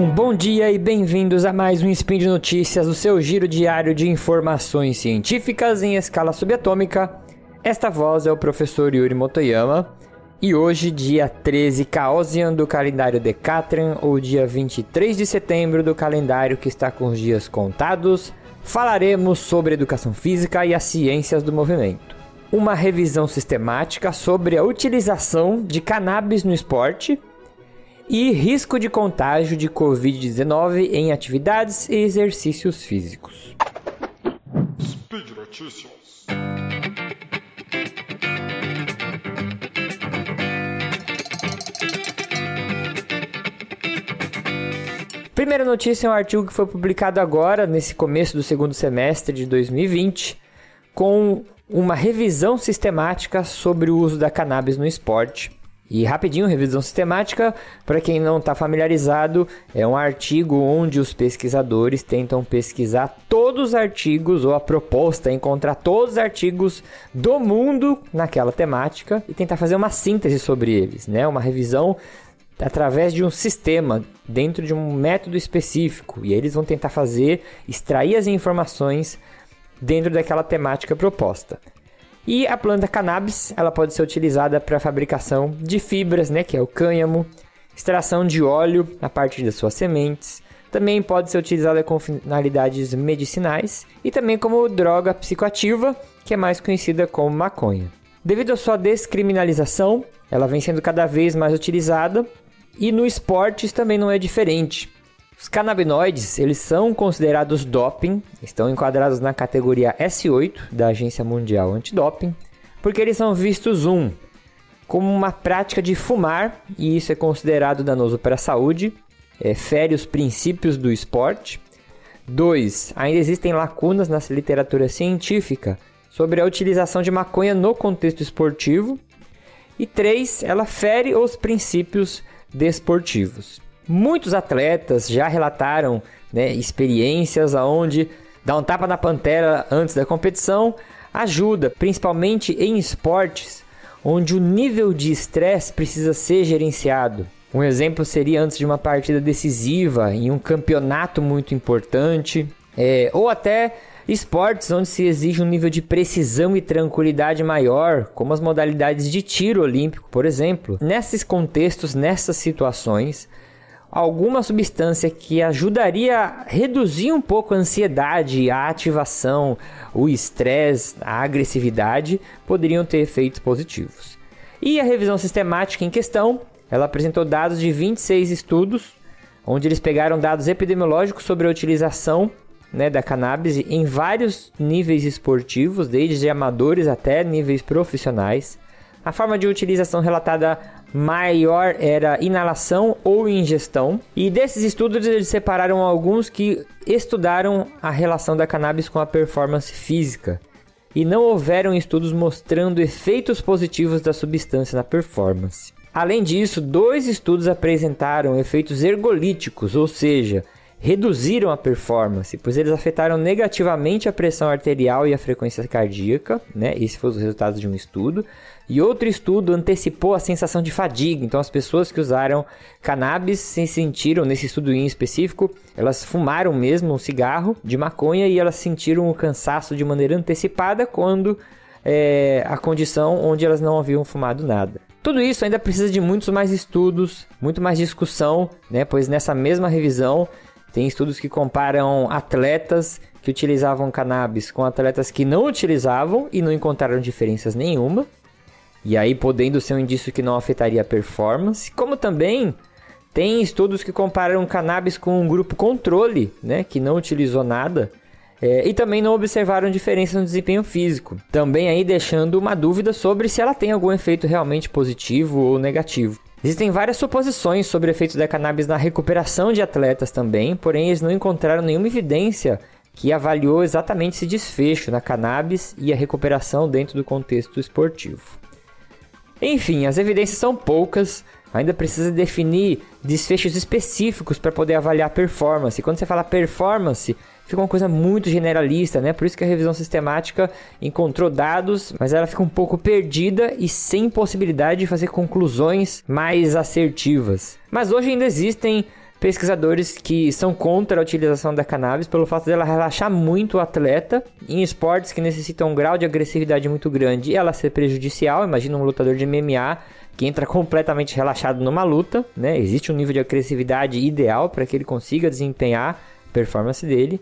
Um bom dia e bem-vindos a mais um Spin de Notícias, o seu giro diário de informações científicas em escala subatômica. Esta voz é o professor Yuri Motoyama. E hoje, dia 13 Caosian do calendário Decatran, ou dia 23 de setembro do calendário que está com os dias contados, falaremos sobre educação física e as ciências do movimento. Uma revisão sistemática sobre a utilização de cannabis no esporte e risco de contágio de Covid-19 em atividades e exercícios físicos. Speed Notícias. Primeira notícia é um artigo que foi publicado agora, nesse começo do segundo semestre de 2020, com uma revisão sistemática sobre o uso da cannabis no esporte. E rapidinho, revisão sistemática, para quem não está familiarizado, é um artigo onde os pesquisadores tentam pesquisar todos os artigos, ou a proposta é encontrar todos os artigos do mundo naquela temática e tentar fazer uma síntese sobre eles, né? Uma revisão através de um sistema, dentro de um método específico. E eles vão tentar fazer, extrair as informações dentro daquela temática proposta. E a planta cannabis, ela pode ser utilizada para fabricação de fibras, né, que é o cânhamo, extração de óleo a partir das suas sementes. Também pode ser utilizada com finalidades medicinais e também como droga psicoativa, que é mais conhecida como maconha. Devido à sua descriminalização, ela vem sendo cada vez mais utilizada e no esportes também não é diferente. Os canabinoides, eles são considerados doping, estão enquadrados na categoria S8 da Agência Mundial Antidoping, porque eles são vistos um como uma prática de fumar, e isso é considerado danoso para a saúde, é, fere os princípios do esporte. 2. Ainda existem lacunas na literatura científica sobre a utilização de maconha no contexto esportivo. E 3. Ela fere os princípios desportivos. Muitos atletas já relataram né, experiências aonde dar um tapa na pantera antes da competição ajuda, principalmente em esportes onde o nível de estresse precisa ser gerenciado. Um exemplo seria antes de uma partida decisiva, em um campeonato muito importante, é, ou até esportes onde se exige um nível de precisão e tranquilidade maior, como as modalidades de tiro olímpico, por exemplo. Nesses contextos, nessas situações, alguma substância que ajudaria a reduzir um pouco a ansiedade, a ativação, o estresse, a agressividade, poderiam ter efeitos positivos. E a revisão sistemática em questão, ela apresentou dados de 26 estudos, onde eles pegaram dados epidemiológicos sobre a utilização né, da cannabis em vários níveis esportivos, desde amadores até níveis profissionais. A forma de utilização relatada maior era inalação ou ingestão. E desses estudos eles separaram alguns que estudaram a relação da cannabis com a performance física. E não houveram estudos mostrando efeitos positivos da substância na performance. Além disso, dois estudos apresentaram efeitos ergolíticos, ou seja, reduziram a performance, pois eles afetaram negativamente a pressão arterial e a frequência cardíaca, né? Esse foi os resultados de um estudo. E outro estudo antecipou a sensação de fadiga. Então, as pessoas que usaram cannabis se sentiram, nesse estudo em específico, elas fumaram mesmo um cigarro de maconha e elas sentiram o cansaço de maneira antecipada quando é, a condição onde elas não haviam fumado nada. Tudo isso ainda precisa de muitos mais estudos, muito mais discussão, né? Pois nessa mesma revisão tem estudos que comparam atletas que utilizavam cannabis com atletas que não utilizavam e não encontraram diferenças nenhuma. E aí podendo ser um indício que não afetaria a performance, como também tem estudos que comparam cannabis com um grupo controle, né, que não utilizou nada, é, e também não observaram diferença no desempenho físico. Também aí deixando uma dúvida sobre se ela tem algum efeito realmente positivo ou negativo. Existem várias suposições sobre efeitos da cannabis na recuperação de atletas também, porém eles não encontraram nenhuma evidência que avaliou exatamente esse desfecho na cannabis e a recuperação dentro do contexto esportivo. Enfim, as evidências são poucas, ainda precisa definir desfechos específicos para poder avaliar performance. Quando você fala performance, fica uma coisa muito generalista, né? Por isso que a revisão sistemática encontrou dados, mas ela fica um pouco perdida e sem possibilidade de fazer conclusões mais assertivas. Mas hoje ainda existem pesquisadores que são contra a utilização da cannabis pelo fato dela relaxar muito o atleta em esportes que necessitam um grau de agressividade muito grande e ela ser prejudicial. Imagina um lutador de MMA que entra completamente relaxado numa luta, né? Existe um nível de agressividade ideal para que ele consiga desempenhar a performance dele.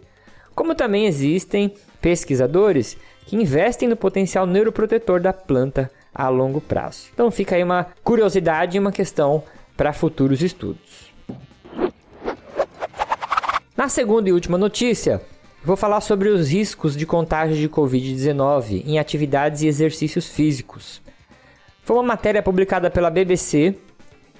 Como também existem pesquisadores que investem no potencial neuroprotetor da planta a longo prazo. Então fica aí uma curiosidade e uma questão para futuros estudos. Na segunda e última notícia, vou falar sobre os riscos de contágio de Covid-19 em atividades e exercícios físicos. Foi uma matéria publicada pela BBC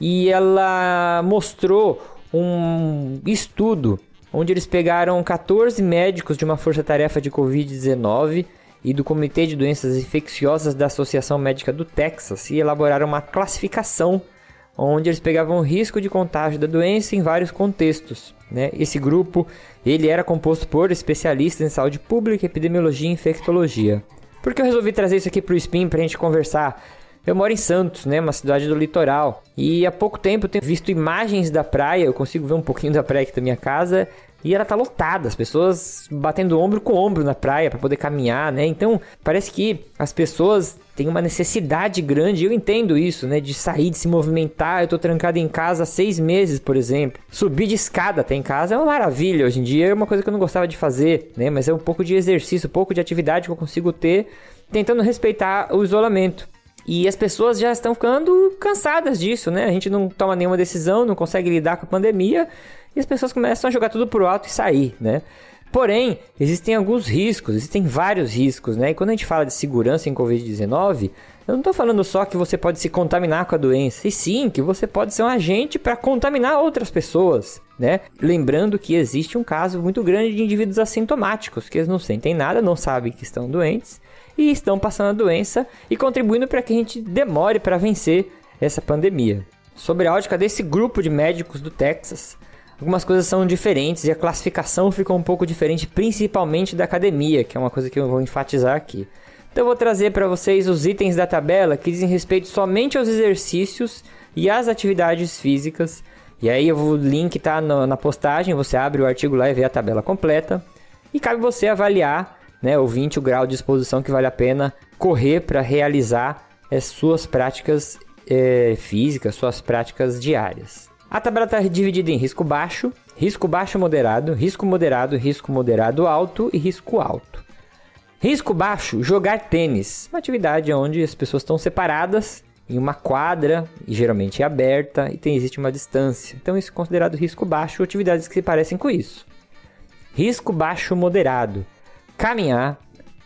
e ela mostrou um estudo onde eles pegaram 14 médicos de uma força-tarefa de Covid-19 e do Comitê de Doenças Infecciosas da Associação Médica do Texas e elaboraram uma classificação onde eles pegavam o risco de contágio da doença em vários contextos. Né? Esse grupo ele era composto por especialistas em saúde pública, epidemiologia e infectologia. Por que eu resolvi trazer isso aqui para o Spin para a gente conversar? Eu moro em Santos, né, uma cidade do litoral, e há pouco tempo eu tenho visto imagens da praia, eu consigo ver um pouquinho da praia aqui da minha casa, e ela tá lotada, as pessoas batendo ombro com ombro na praia para poder caminhar, né? Então, parece que as pessoas têm uma necessidade grande, eu entendo isso, né? De sair, de se movimentar. Eu tô trancado em casa há seis meses, por exemplo. Subir de escada até em casa é uma maravilha. Hoje em dia é uma coisa que eu não gostava de fazer, né? Mas é um pouco de exercício, um pouco de atividade que eu consigo ter, tentando respeitar o isolamento. E as pessoas já estão ficando cansadas disso, né? A gente não toma nenhuma decisão, não consegue lidar com a pandemia e as pessoas começam a jogar tudo pro alto e sair, né? Porém, existem alguns riscos, existem vários riscos, né? E quando a gente fala de segurança em Covid-19, eu não estou falando só que você pode se contaminar com a doença, e sim que você pode ser um agente para contaminar outras pessoas, né? Lembrando que existe um caso muito grande de indivíduos assintomáticos, que eles não sentem nada, não sabem que estão doentes e estão passando a doença e contribuindo para que a gente demore para vencer essa pandemia. Sobre a ótica desse grupo de médicos do Texas, algumas coisas são diferentes e a classificação fica um pouco diferente, principalmente da academia, que é uma coisa que eu vou enfatizar aqui. Então eu vou trazer para vocês os itens da tabela que dizem respeito somente aos exercícios e às atividades físicas. E aí o link tá na postagem, você abre o artigo lá e vê a tabela completa. E cabe você avaliar, né, ouvinte, o grau de exposição que vale a pena correr para realizar as suas práticas é, físicas, suas práticas diárias. A tabela está dividida em risco baixo, risco baixo moderado, risco moderado, risco moderado alto e risco alto. Risco baixo, jogar tênis, uma atividade onde as pessoas estão separadas em uma quadra e geralmente é aberta e tem existe uma distância. Então isso é considerado risco baixo, atividades que se parecem com isso. Risco baixo moderado, caminhar,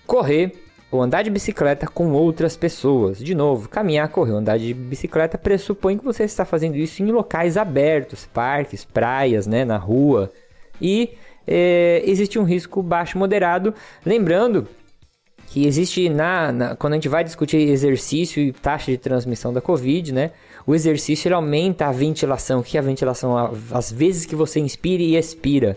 correr, ou andar de bicicleta com outras pessoas. De novo, caminhar, correr, andar de bicicleta pressupõe que você está fazendo isso em locais abertos, parques, praias, né, na rua. E é, existe um risco baixo moderado. Lembrando que existe na, na, quando a gente vai discutir exercício e taxa de transmissão da Covid, né? O exercício aumenta a ventilação, que é a ventilação, às vezes que você inspira e expira.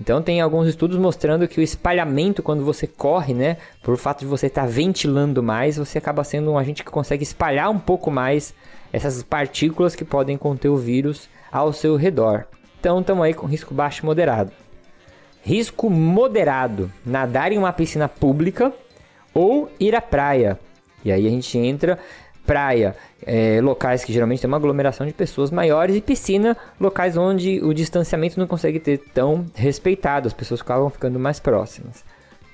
Então tem alguns estudos mostrando que o espalhamento quando você corre, né, por fato de você estar tá ventilando mais, você acaba sendo um agente que consegue espalhar um pouco mais essas partículas que podem conter o vírus ao seu redor. Então estamos aí com risco baixo e moderado. Risco moderado: nadar em uma piscina pública ou ir à praia. E aí a gente entra praia, é, locais que geralmente tem uma aglomeração de pessoas maiores, e piscina, locais onde o distanciamento não consegue ter tão respeitado, as pessoas acabam ficando mais próximas.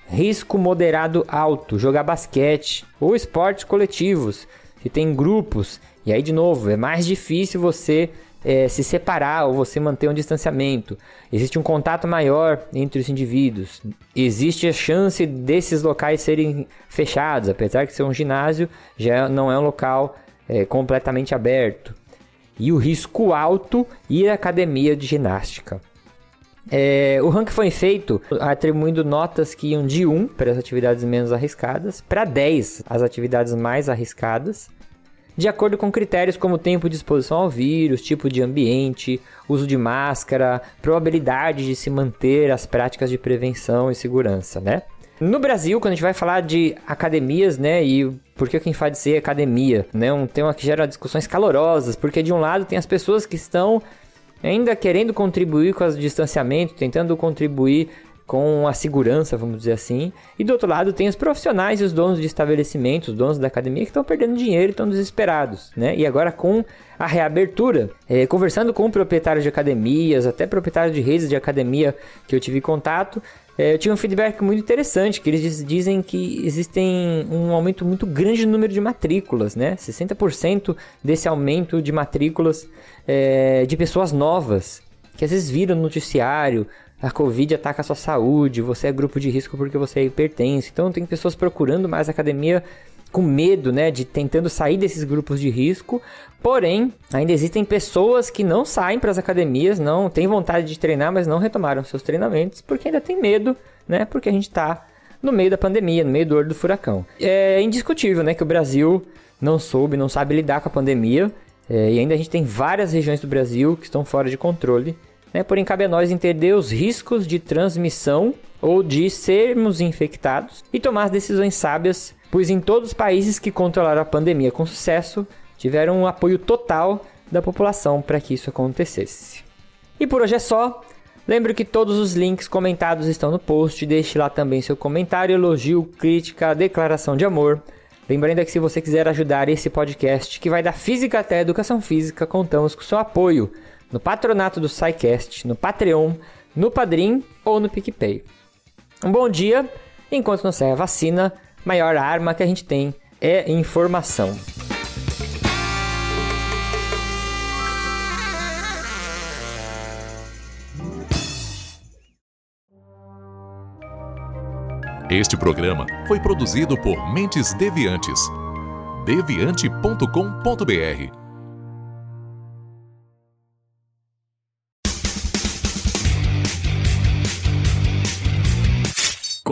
Risco moderado alto, jogar basquete ou esportes coletivos, que tem grupos, e aí de novo, é mais difícil você é, se separar ou você manter um distanciamento. Existe um contato maior entre os indivíduos. Existe a chance desses locais serem fechados, apesar de ser um ginásio, já não é um local é, completamente aberto. E o risco alto ir à academia de ginástica. É, o ranking foi feito atribuindo notas que iam de 1 para as atividades menos arriscadas, para 10 as atividades mais arriscadas, de acordo com critérios como tempo de exposição ao vírus, tipo de ambiente, uso de máscara, probabilidade de se manter as práticas de prevenção e segurança, né? No Brasil, quando a gente vai falar de academias, né, e por que quem faz ser academia, né, um tema que gera discussões calorosas, porque de um lado tem as pessoas que estão ainda querendo contribuir com o distanciamento, tentando contribuir com a segurança, vamos dizer assim. E do outro lado tem os profissionais e os donos de estabelecimentos, os donos da academia que estão perdendo dinheiro e estão desesperados, né? E agora com a reabertura, é, conversando com proprietários de academias, até proprietários de redes de academia que eu tive contato, é, eu tive um feedback muito interessante, que eles dizem que existem um aumento muito grande no número de matrículas, né? 60% desse aumento de matrículas é, de pessoas novas, que às vezes viram no noticiário, a Covid ataca a sua saúde, você é grupo de risco porque você é hipertenso. Então tem pessoas procurando mais academia com medo, né, de tentando sair desses grupos de risco. Porém, ainda existem pessoas que não saem para as academias, não têm vontade de treinar, mas não retomaram seus treinamentos porque ainda tem medo, né? Porque a gente está no meio da pandemia, no meio do olho do furacão. É indiscutível, né, que o Brasil não soube, não sabe lidar com a pandemia. É, e ainda a gente tem várias regiões do Brasil que estão fora de controle. Né? Porém, cabe a nós entender os riscos de transmissão ou de sermos infectados e tomar as decisões sábias, pois em todos os países que controlaram a pandemia com sucesso, tiveram um apoio total da população para que isso acontecesse. E por hoje é só. Lembre que todos os links comentados estão no post. Deixe lá também seu comentário, elogio, crítica, declaração de amor. Lembrando que se você quiser ajudar esse podcast, que vai da física até educação física, contamos com seu apoio no patronato do SciCast, no Patreon, no Padrim ou no PicPay. Um bom dia, enquanto não sai a vacina, maior arma que a gente tem é informação. Este programa foi produzido por Mentes Deviantes. deviante.com.br